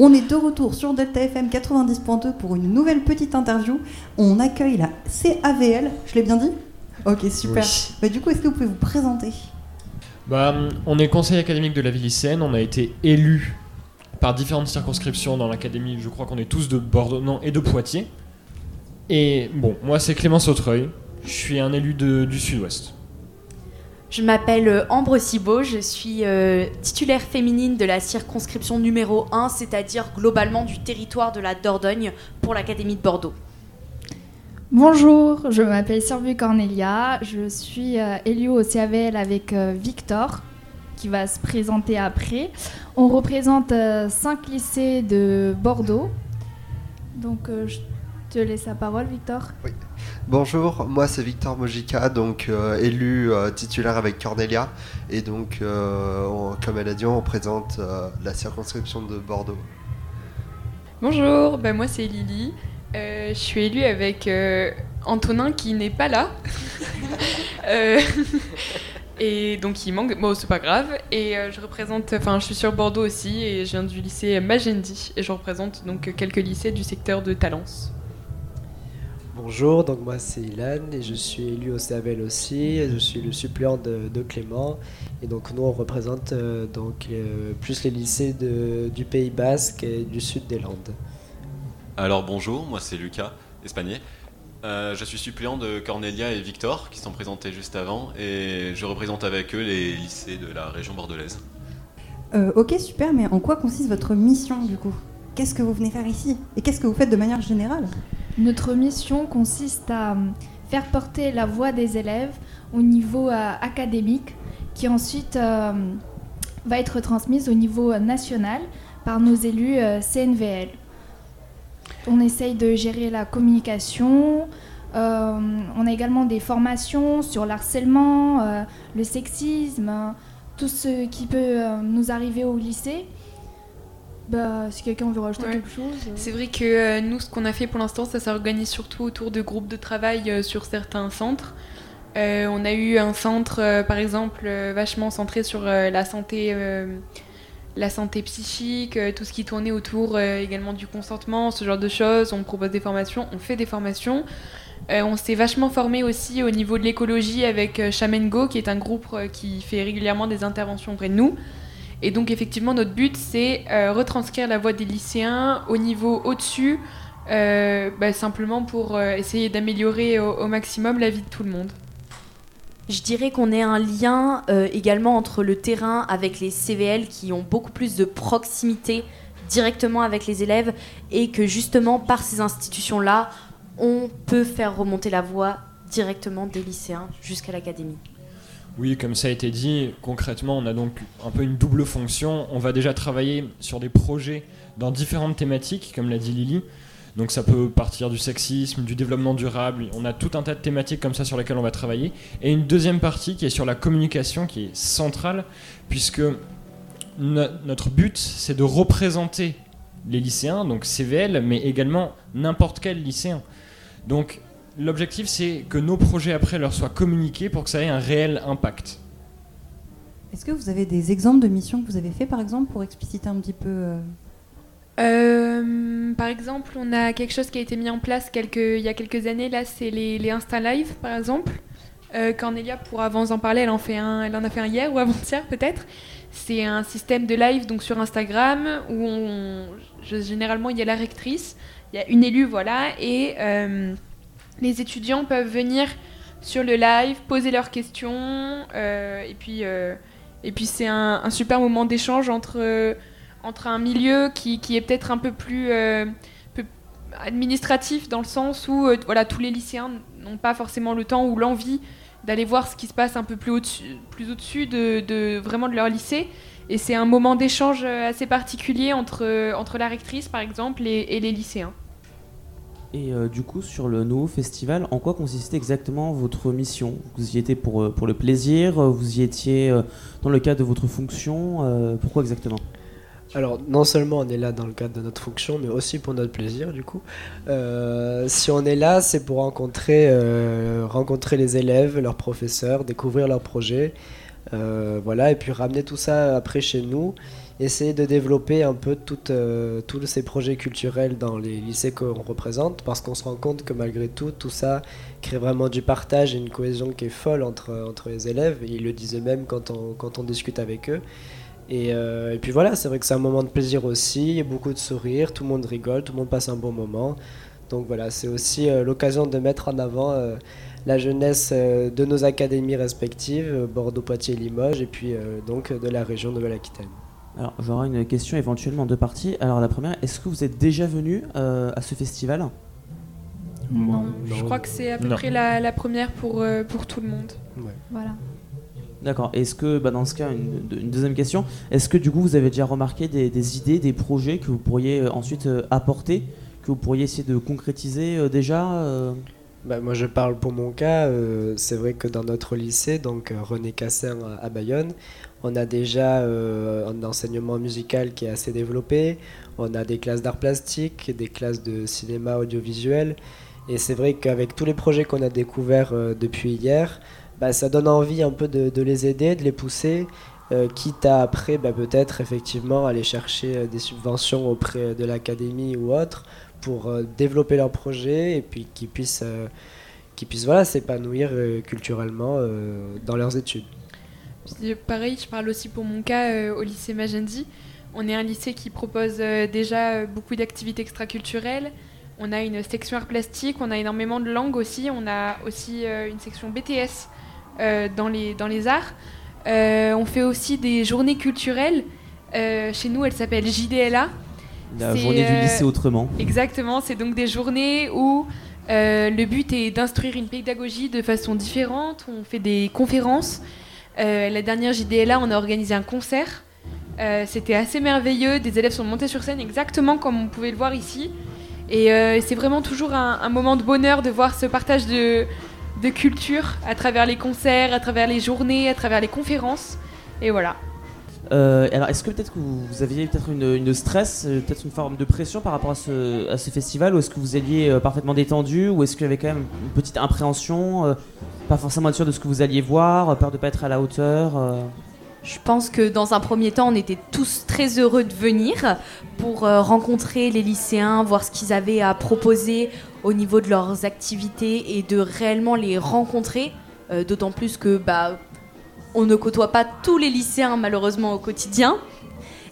On est de retour sur Delta FM 90.2 pour une nouvelle petite interview. On accueille la CAVL, je l'ai bien dit? Ok, super. Bah, du coup, est-ce que vous pouvez vous présenter? Bah, On est conseil académique de la ville lycéenne, on a été élu par différentes circonscriptions dans l'académie, je crois qu'on est tous de Bordeaux non, et de Poitiers. Et bon, moi c'est Clément Sautreuil, je suis un élu du Sud-Ouest. Je m'appelle euh, Ambre Cibot, je suis euh, titulaire féminine de la circonscription numéro 1, c'est-à-dire globalement du territoire de la Dordogne pour l'Académie de Bordeaux. Bonjour, je m'appelle Sylvie Cornelia, je suis euh, élue au CAVL avec Victor qui va se présenter après. On représente cinq lycées de Bordeaux. Donc je te laisse la parole Victor. Oui. Bonjour, moi c'est Victor Mojica, donc euh, élu euh, titulaire avec Cornelia. Et donc, euh, comme elle a dit, on représente la circonscription de Bordeaux. Bonjour, ben moi c'est Lily. je suis élue avec Antonin qui n'est pas là. et donc il manque. Bon, c'est pas grave. Et je représente. Enfin, je suis sur Bordeaux aussi et je viens du lycée Magendie. Et je représente donc quelques lycées du secteur de Talence. Bonjour, donc moi c'est Ilan et je suis élu au CABL aussi. je suis le suppléant de, Clément. Et donc nous on représente euh, donc euh, plus les lycées du Pays Basque et du sud des Landes. Alors bonjour, moi c'est Lucas Espagné. Euh, je suis suppléant de Cornelia et Victor qui sont présentés juste avant et je représente avec eux les lycées de la région bordelaise. ok super, mais en quoi consiste votre mission du coup? Qu'est-ce que vous venez faire ici? Et qu'est-ce que vous faites de manière générale? Notre mission consiste à euh, faire porter la voix des élèves au niveau euh, académique, qui ensuite euh, va être transmise au niveau national par nos élus CNVL. On essaye de gérer la communication. on a également des formations sur l'harcèlement, le sexisme, tout ce qui peut nous arriver au lycée. Bah, si quelqu'un veut rajouter quelque chose. Euh. C'est vrai que euh, nous, ce qu'on a fait pour l'instant, ça s'organise surtout autour de groupes de travail euh, sur certains centres. on a eu un centre, par exemple, vachement centré sur la santé, la santé psychique, tout ce qui tournait autour également du consentement, ce genre de choses. On propose des formations, on fait des formations. on s'est vachement formé aussi au niveau de l'écologie avec Chamengo, qui est un groupe qui fait régulièrement des interventions auprès de nous. Et donc effectivement, notre but, c'est euh, retranscrire la voix des lycéens au niveau au-dessus, euh, bah, simplement pour euh, essayer d'améliorer au, maximum la vie de tout le monde. Je dirais qu'on est un lien également entre le terrain avec les CVL qui ont beaucoup plus de proximité directement avec les élèves et que justement par ces institutions-là, on peut faire remonter la voix directement des lycéens jusqu'à l'académie. Oui, comme ça a été dit, concrètement, on a donc un peu une double fonction. On va déjà travailler sur des projets dans différentes thématiques, comme l'a dit Lily. Donc ça peut partir du sexisme, du développement durable. On a tout un tas de thématiques comme ça sur lesquelles on va travailler. Et une deuxième partie qui est sur la communication, qui est centrale, puisque notre but, c'est de représenter les lycéens, donc CVL, mais également n'importe quel lycéen. Donc L'objectif, c'est que nos projets après leur soient communiqués pour que ça ait un réel impact. Est-ce que vous avez des exemples de missions que vous avez fait, par exemple, pour expliciter un petit peu euh, euh, par exemple, on a quelque chose qui a été mis en place quelques, il y a quelques années. Là, c'est les, les, Insta Live, par exemple. Euh, Cornelia pourra vous en parler. Elle en, fait un, elle en a fait un hier ou avant-hier, peut-être. C'est un système de live donc sur Instagram où on, généralement il y a la rectrice, il y a une élue, voilà, et euh, les étudiants peuvent venir sur le live, poser leurs questions, euh, et puis, euh, puis c'est un, super moment d'échange entre, euh, entre un milieu qui, qui est peut-être un peu plus administratif dans le sens où voilà, tous les lycéens n'ont pas forcément le temps ou l'envie d'aller voir ce qui se passe un peu plus au-dessus, de, de, vraiment de leur lycée. Et c'est un moment d'échange assez particulier entre, entre la rectrice, par exemple, et les lycéens. Et euh, du coup, sur le nouveau festival, en quoi consistait exactement votre mission? Vous y étiez pour, euh, pour le plaisir Vous y étiez euh, dans le cadre de votre fonction Pourquoi exactement? Alors, non seulement on est là dans le cadre de notre fonction, mais aussi pour notre plaisir, du coup. si on est là, c'est pour rencontrer, rencontrer les élèves, leurs professeurs, découvrir leurs projets, voilà, et puis ramener tout ça après chez nous essayer de développer un peu euh, tous ces projets culturels dans les lycées qu'on représente, parce qu'on se rend compte que malgré tout, tout ça crée vraiment du partage et une cohésion qui est folle entre, entre les élèves, et ils le disent eux-mêmes quand on, quand on discute avec eux. Et, euh, et puis voilà, c'est vrai que c'est un moment de plaisir aussi, beaucoup de sourires, tout le monde rigole, tout le monde passe un bon moment. Donc voilà, c'est aussi euh, l'occasion de mettre en avant la jeunesse de nos académies respectives, Bordeaux, Poitiers, Limoges, et puis donc de la région Nouvelle-Aquitaine. Alors j'aurai une question éventuellement en deux parties. Alors la première, est-ce que vous êtes déjà venu euh, à ce festival? Non. Je crois que c'est à peu près la, première pour, euh, pour tout le monde. Voilà. D'accord. Est-ce que, bah, dans ce cas, une, deuxième question, est-ce que du coup vous avez déjà remarqué des, idées, des projets que vous pourriez euh, ensuite apporter, vous pourriez essayer de concrétiser déjà bah, moi je parle pour mon cas, c'est vrai que dans notre lycée, donc René Cassin à Bayonne, on a déjà euh, un enseignement musical qui est assez développé. On a des classes d'art plastique, des classes de cinéma audiovisuel. Et c'est vrai qu'avec tous les projets qu'on a découverts euh, depuis hier, bah, ça donne envie un peu de, les aider, de les pousser, euh, quitte à après bah, peut-être effectivement aller chercher des subventions auprès de l'académie ou autre pour développer leurs projets et puis qu'ils puissent, qu'ils puissent voilà, s'épanouir culturellement dans leurs études. Pareil, je parle aussi pour mon cas euh, au lycée Magendie. On est un lycée qui propose euh, déjà euh, beaucoup d'activités extraculturelles. On a une section art plastique, on a énormément de langues aussi. On a aussi une section BTS dans, les, dans les arts. on fait aussi des journées culturelles. chez nous, elle s'appelle JDLA. La journée du lycée autrement. Exactement, c'est donc des journées où le but est d'instruire une pédagogie de façon différente. On fait des conférences. Euh, la dernière JDLA, on a organisé un concert. Euh, c'était assez merveilleux. Des élèves sont montés sur scène exactement comme on pouvait le voir ici. Et euh, c'est vraiment toujours un, moment de bonheur de voir ce partage de, culture à travers les concerts, à travers les journées, à travers les conférences. Et voilà. Alors, est-ce que peut-être que vous, aviez peut-être une, stress, peut-être une forme de pression par rapport à ce, à ce festival, ou est-ce que vous alliez parfaitement détendu, ou est-ce qu'il y avait quand même une petite appréhension pas forcément sûr de ce que vous alliez voir, peur de pas être à la hauteur euh? Je pense que dans un premier temps, on était tous très heureux de venir pour euh, rencontrer les lycéens, voir ce qu'ils avaient à proposer au niveau de leurs activités et de réellement les rencontrer. Euh, d'autant plus que bah, on ne côtoie pas tous les lycéens malheureusement au quotidien.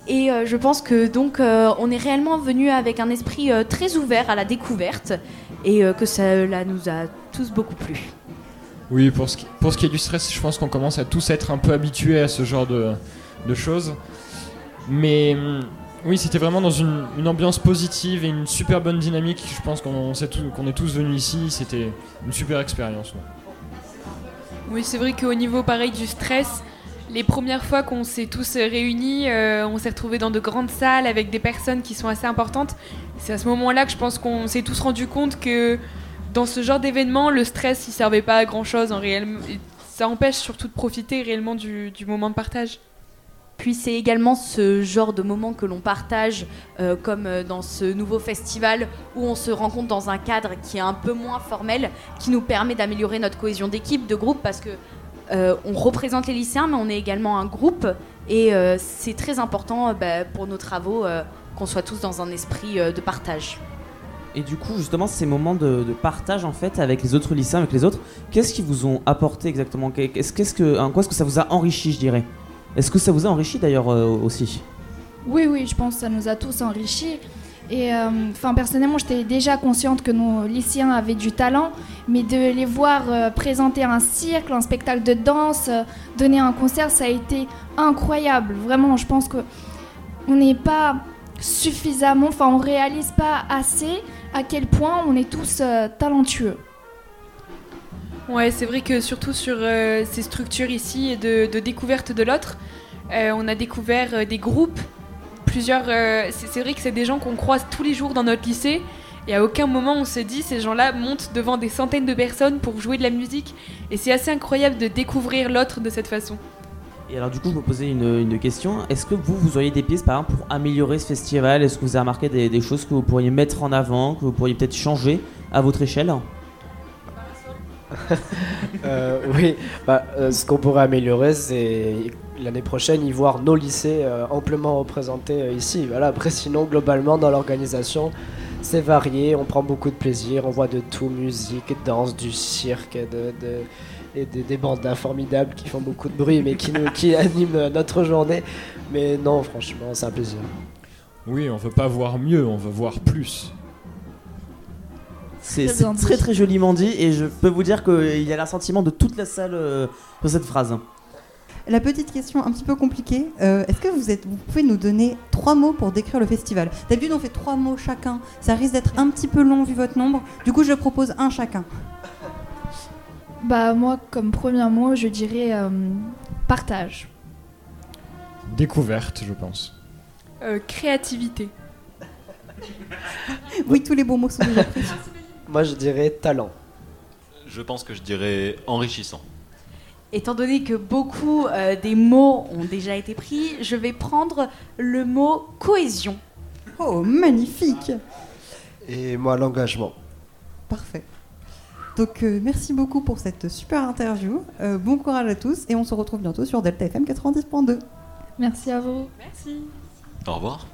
Et je pense que donc on est réellement venu avec un esprit très ouvert à la découverte et que cela nous a tous beaucoup plu. Oui, pour ce, qui, pour ce qui est du stress, je pense qu'on commence à tous être un peu habitués à ce genre de, choses. Mais hum, oui, c'était vraiment dans une, ambiance positive et une super bonne dynamique. Je pense qu'on est tous venus ici. C'était une super expérience. Oui, c'est vrai qu'au niveau pareil du stress, les premières fois qu'on s'est tous réunis, euh, on s'est retrouvés dans de grandes salles avec des personnes qui sont assez importantes. C'est à ce moment-là que je pense qu'on s'est tous rendu compte que dans ce genre d'événement, le stress, il servait pas à grand chose en réel. Ça empêche surtout de profiter réellement du, moment de partage. Puis c'est également ce genre de moment que l'on partage, euh, comme euh, dans ce nouveau festival où on se rencontre dans un cadre qui est un peu moins formel, qui nous permet d'améliorer notre cohésion d'équipe, de groupe, parce que euh, on représente les lycéens, mais on est également un groupe, et c'est très important bah, pour nos travaux qu'on soit tous dans un esprit de partage. Et du coup, justement, ces moments de, partage en fait avec les autres lycéens, avec les autres, qu'est-ce qu'ils vous ont apporté exactement? Qu'est-ce que, en quoi est-ce que ça vous a enrichi, je dirais? Est-ce que ça vous a enrichi d'ailleurs euh, aussi Oui, oui, je pense que ça nous a tous enrichis. Et euh, personnellement, j'étais déjà consciente que nos lycéens avaient du talent, mais de les voir euh, présenter un cirque, un spectacle de danse, donner un concert, ça a été incroyable. Vraiment, je pense que on n'est pas suffisamment, enfin, on réalise pas assez à quel point on est tous talentueux. Ouais, c'est vrai que surtout sur euh, ces structures ici de, de découverte de l'autre, euh, on a découvert des groupes, plusieurs. c'est vrai que c'est des gens qu'on croise tous les jours dans notre lycée. Et à aucun moment on se dit ces gens-là montent devant des centaines de personnes pour jouer de la musique. Et c'est assez incroyable de découvrir l'autre de cette façon. Et alors du coup, je me posais une, question. Est-ce que vous, vous auriez des pistes par exemple pour améliorer ce festival? Est-ce que vous avez remarqué des, choses que vous pourriez mettre en avant, que vous pourriez peut-être changer à votre échelle? Euh, oui, bah, euh, ce qu'on pourrait améliorer, c'est l'année prochaine y voir nos lycées euh, amplement représentés ici. Voilà. Après, sinon, globalement, dans l'organisation, c'est varié, on prend beaucoup de plaisir, on voit de tout, musique, danse, du cirque, et des, des bandas formidables qui font beaucoup de bruit, mais qui, nous, animent notre journée. Mais non, franchement, c'est un plaisir. Oui, on veut pas voir mieux, on veut voir plus. C'est Très très très joliment dit et je peux vous dire qu'il y a l'assentiment de toute la salle euh, sur cette phrase. La petite question un petit peu compliquée, euh, est-ce que vous, êtes, vous pouvez nous donner trois mots pour décrire le festival? D'habitude on fait trois mots chacun, ça risque d'être un petit peu long vu votre nombre, du coup je propose un chacun. Bah moi, comme premier mot, je dirais euh, partage. Découverte, je pense. Euh, créativité. Oui, tous les bons mots sont déjà pris. Moi, je dirais talent. Je pense que je dirais enrichissant. Étant donné que beaucoup euh, des mots ont déjà été pris, je vais prendre le mot cohésion. Oh, magnifique Et moi, l'engagement. Parfait. Donc euh, merci beaucoup pour cette super interview, Euh, bon courage à tous et on se retrouve bientôt sur Delta FM 90.2. Merci à vous. Merci. Au revoir.